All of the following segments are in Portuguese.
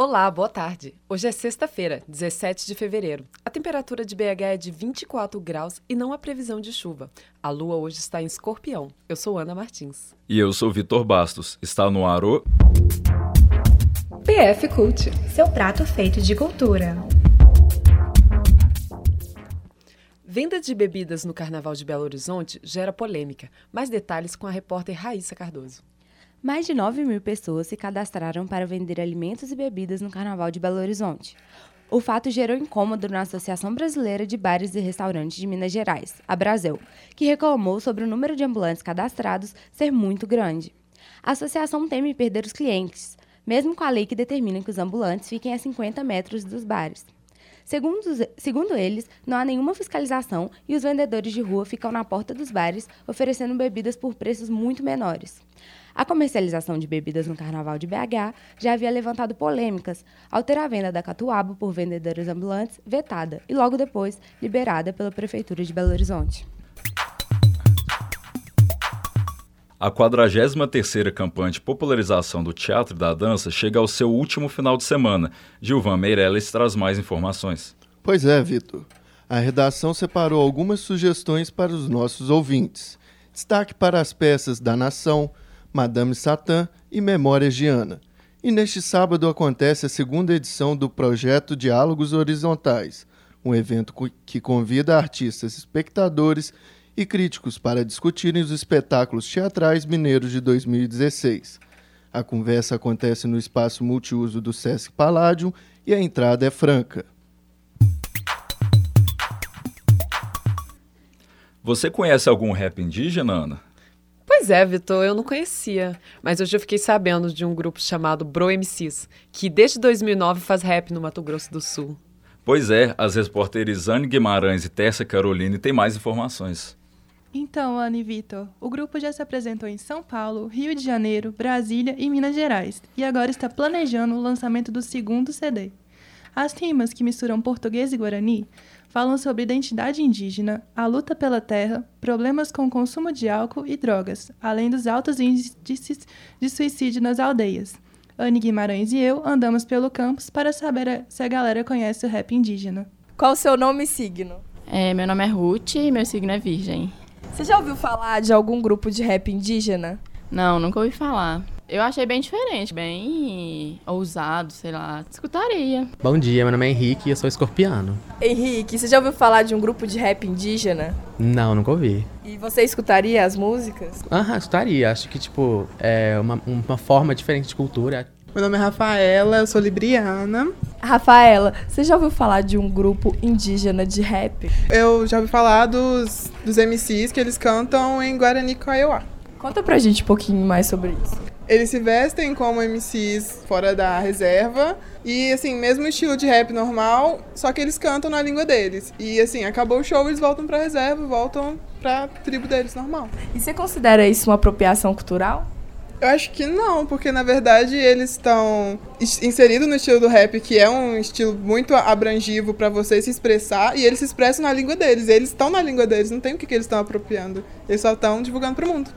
Olá, boa tarde. Hoje é sexta-feira, 17 de fevereiro. A temperatura de BH é de 24 graus e não há previsão de chuva. A lua hoje está em escorpião. Eu sou Ana Martins. E eu sou Vitor Bastos. Está no ar o... PF Cult. Seu prato feito de cultura. Venda de bebidas no Carnaval de Belo Horizonte gera polêmica. Mais detalhes com a repórter Raíssa Cardoso. Mais de 9 mil pessoas se cadastraram para vender alimentos e bebidas no Carnaval de Belo Horizonte. O fato gerou incômodo na Associação Brasileira de Bares e Restaurantes de Minas Gerais, a Brasil, que reclamou sobre o número de ambulantes cadastrados ser muito grande. A associação teme perder os clientes, mesmo com a lei que determina que os ambulantes fiquem a 50 metros dos bares. Segundo, segundo eles, não há nenhuma fiscalização e os vendedores de rua ficam na porta dos bares oferecendo bebidas por preços muito menores. A comercialização de bebidas no Carnaval de BH já havia levantado polêmicas, ao ter a venda da catuaba por vendedores ambulantes vetada e logo depois liberada pela Prefeitura de Belo Horizonte. A 43ª campanha de popularização do teatro e da dança chega ao seu último final de semana. Gilvan Meirelles traz mais informações. Pois é, Vitor. A redação separou algumas sugestões para os nossos ouvintes. Destaque para as peças da Nação, Madame Satã e Memórias de Ana. E neste sábado acontece a segunda edição do projeto Diálogos Horizontais, um evento que convida artistas, espectadores e críticos para discutirem os espetáculos teatrais mineiros de 2016. A conversa acontece no espaço multiuso do Sesc Palladium e a entrada é franca. Você conhece algum rap indígena, Ana? Pois é, Vitor, eu não conhecia. Mas hoje eu fiquei sabendo de um grupo chamado Bro MCs, que desde 2009 faz rap no Mato Grosso do Sul. Pois é, as repórteres Anne Guimarães e Tessa Caroline têm mais informações. Então, Anne e Vitor, o grupo já se apresentou em São Paulo, Rio de Janeiro, Brasília e Minas Gerais, e agora está planejando o lançamento do segundo CD. As rimas que misturam português e guarani falam sobre identidade indígena, a luta pela terra, problemas com o consumo de álcool e drogas, além dos altos índices de suicídio nas aldeias. Anne Guimarães e eu andamos pelo campus para saber se a galera conhece o rap indígena. Qual o seu nome e signo? É, meu nome é Ruth e meu signo é Virgem. Você já ouviu falar de algum grupo de rap indígena? Não, nunca ouvi falar. Eu achei bem diferente, bem ousado, sei lá. Escutaria. Bom dia, meu nome é Henrique e eu sou escorpiano. Henrique, você já ouviu falar de um grupo de rap indígena? Não, nunca ouvi. E você escutaria as músicas? Aham, escutaria. Acho que, tipo, é uma, uma forma diferente de cultura. Meu nome é Rafaela, eu sou libriana. Rafaela, você já ouviu falar de um grupo indígena de rap? Eu já ouvi falar dos, dos MCs que eles cantam em Guarani Kaiowá. Conta pra gente um pouquinho mais sobre isso. Eles se vestem como MCs fora da reserva e, assim, mesmo estilo de rap normal, só que eles cantam na língua deles. E, assim, acabou o show, eles voltam pra reserva, voltam pra tribo deles normal. E você considera isso uma apropriação cultural? Eu acho que não, porque na verdade eles estão inseridos no estilo do rap, que é um estilo muito abrangivo para você se expressar, e eles se expressam na língua deles. Eles estão na língua deles, não tem o que, que eles estão apropriando. Eles só estão divulgando para o mundo.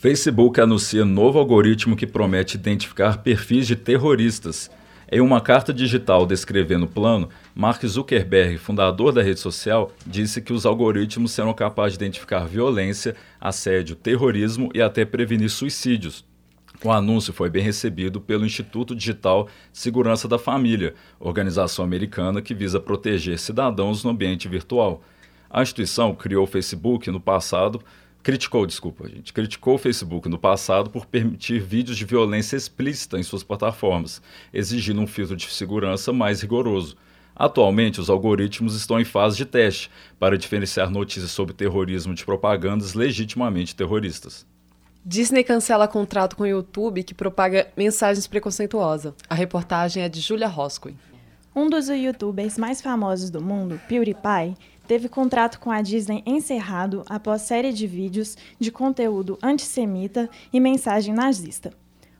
Facebook anuncia novo algoritmo que promete identificar perfis de terroristas. Em uma carta digital descrevendo o plano, Mark Zuckerberg, fundador da rede social, disse que os algoritmos serão capazes de identificar violência, assédio, terrorismo e até prevenir suicídios. O anúncio foi bem recebido pelo Instituto Digital Segurança da Família, organização americana que visa proteger cidadãos no ambiente virtual. A instituição criou o Facebook no passado criticou, desculpa, gente, criticou o Facebook no passado por permitir vídeos de violência explícita em suas plataformas, exigindo um filtro de segurança mais rigoroso. Atualmente, os algoritmos estão em fase de teste para diferenciar notícias sobre terrorismo de propagandas legitimamente terroristas. Disney cancela contrato com o YouTube que propaga mensagens preconceituosas. A reportagem é de Julia Roscoe. Um dos youtubers mais famosos do mundo, PewDiePie, teve contrato com a Disney encerrado após série de vídeos de conteúdo antissemita e mensagem nazista.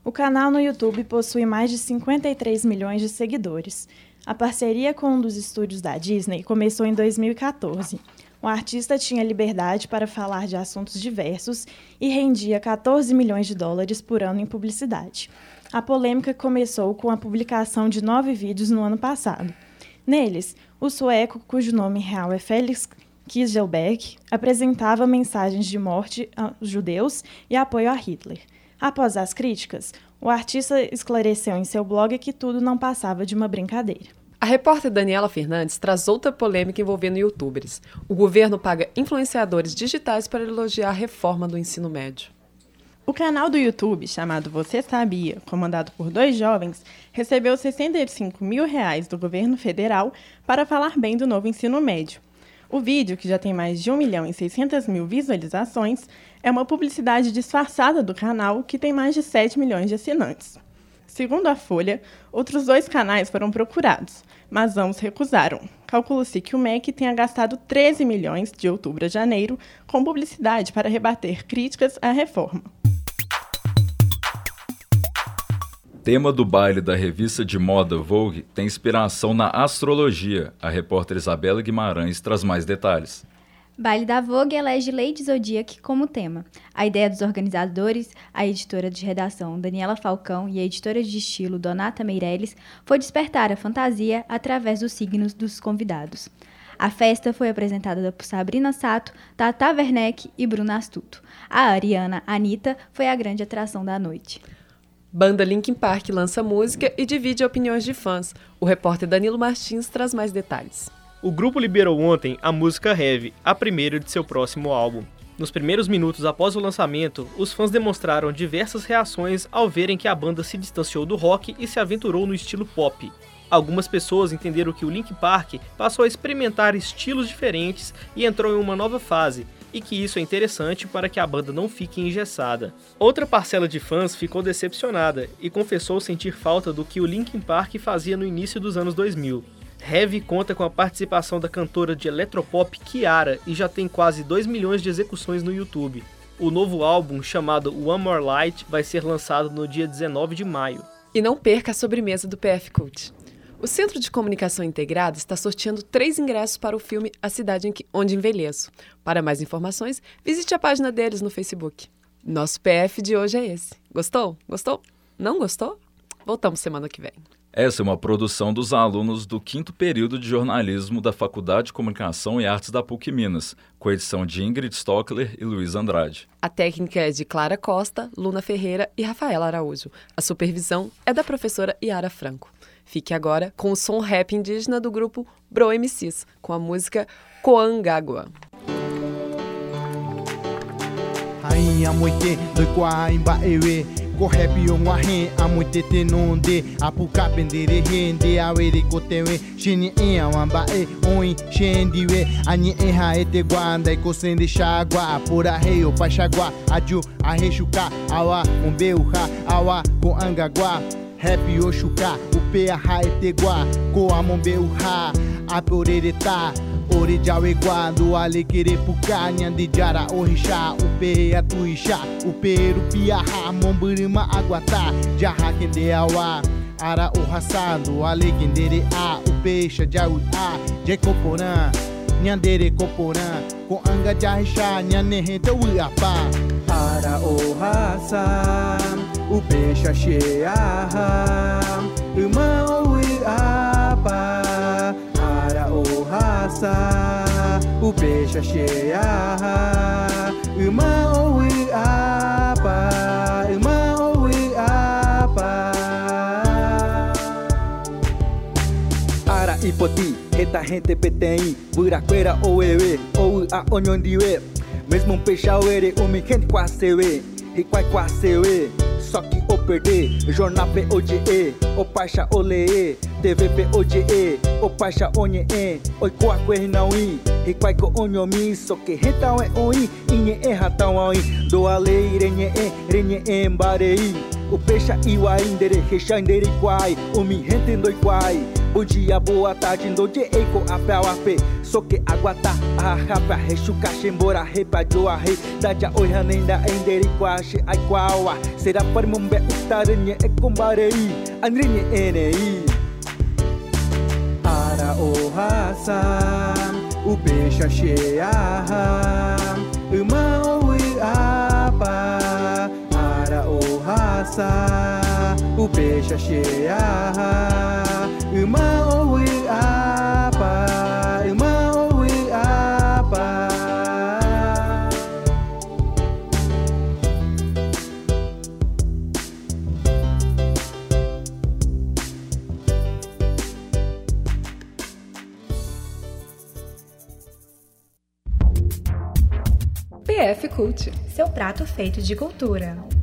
O canal no YouTube possui mais de 53 milhões de seguidores. A parceria com um dos estúdios da Disney começou em 2014. O artista tinha liberdade para falar de assuntos diversos e rendia 14 milhões de dólares por ano em publicidade. A polêmica começou com a publicação de nove vídeos no ano passado. Neles, o sueco, cujo nome real é Felix Kieselberg, apresentava mensagens de morte aos judeus e apoio a Hitler. Após as críticas, o artista esclareceu em seu blog que tudo não passava de uma brincadeira. A repórter Daniela Fernandes traz outra polêmica envolvendo youtubers. O governo paga influenciadores digitais para elogiar a reforma do ensino médio. O canal do YouTube, chamado Você Sabia, comandado por dois jovens, recebeu 65 mil reais do governo federal para falar bem do novo ensino médio. O vídeo, que já tem mais de 1 milhão e 600 mil visualizações, é uma publicidade disfarçada do canal, que tem mais de 7 milhões de assinantes. Segundo a Folha, outros dois canais foram procurados, mas ambos recusaram. Calcula-se que o MEC tenha gastado 13 milhões de outubro a janeiro com publicidade para rebater críticas à reforma. Tema do baile da revista de moda Vogue tem inspiração na astrologia. A repórter Isabela Guimarães traz mais detalhes. Baile da Vogue elege Lady Zodiac como tema. A ideia dos organizadores, a editora de redação Daniela Falcão e a editora de estilo Donata Meirelles, foi despertar a fantasia através dos signos dos convidados. A festa foi apresentada por Sabrina Sato, Tata Werneck e Bruna Astuto. A Ariana Anitta foi a grande atração da noite. Banda Linkin Park lança música e divide opiniões de fãs. O repórter Danilo Martins traz mais detalhes. O grupo liberou ontem a música Heavy, a primeira de seu próximo álbum. Nos primeiros minutos após o lançamento, os fãs demonstraram diversas reações ao verem que a banda se distanciou do rock e se aventurou no estilo pop. Algumas pessoas entenderam que o Linkin Park passou a experimentar estilos diferentes e entrou em uma nova fase, e que isso é interessante para que a banda não fique engessada. Outra parcela de fãs ficou decepcionada e confessou sentir falta do que o Linkin Park fazia no início dos anos 2000. Heavy conta com a participação da cantora de eletropop Kiara e já tem quase 2 milhões de execuções no YouTube. O novo álbum, chamado One More Light, vai ser lançado no dia 19 de maio. E não perca a sobremesa do PF Cult. O Centro de Comunicação Integrada está sorteando três ingressos para o filme A Cidade Onde Envelheço. Para mais informações, visite a página deles no Facebook. Nosso PF de hoje é esse. Gostou? Gostou? Não gostou? Voltamos semana que vem. Essa é uma produção dos alunos do quinto período de jornalismo da Faculdade de Comunicação e Artes da PUC Minas, com edição de Ingrid Stockler e Luiz Andrade. A técnica é de Clara Costa, Luna Ferreira e Rafaela Araújo. A supervisão é da professora Yara Franco. Fique agora com o som rap indígena do grupo Bro MCs, com a música Coangagua. Rainha moite doi kwa imba ewe. Ko happy o ngwahe amoite te nonde. Apuka pendere hende awere kotewe. Shini ea wamba e oi shendiwe Anyi eha ete guanda iko sende shagwa. Apura heyo pashagwa Aju aheshuka awa umbeuha awa ko angagwa Happy Oshuka, Upea Haetegua, Coamombe Uha, Aporereta, Orejawegua, do Alegre Puka, Nyandijara Orisha, Upea Tuisha, Uperu Piaha, Momburima Aguatá, Jaha Kendeawa. Ara o Hassando, Alegendere A, Upeixa Jaui A, Jecoporã, Nyandere Coporã, Com Anga Jahisha, Nyanehente Uiapá. Ara o Hassan. O peixe cheia irmão e apa ara o raça. O peixe cheia irmão e apa irmão e apa ara ipoti reta gente petei buraqueira ou ewe ou a oniondiwe mesmo um peixe auere o mi quase we riquai quase we só que o perder Jornal PODE, o Paixa Olee TVP ODE, o Paixa Onye Oi Coaque não i Riquai ko onyo mi Só que retão é oi Inhe e ratão oi Doa lei renhe e renhe e mbarei O peixe iwa indere Recha indere quai O mi rente ndoi quai Bom dia, boa tarde, ndode eiko ape ao ape Soke aguata, ahapa, rechuca, shembora, repa, joa, re Daja oi hanenda, enderi quache, ai quawa Será para mumbe utarenye e combarei Anrenye enei. Ara o hasa o peixe cheia uma oi apa ara o raça o peixe cheia uma oi apa uma oi apa PF Cult. Seu prato feito de cultura.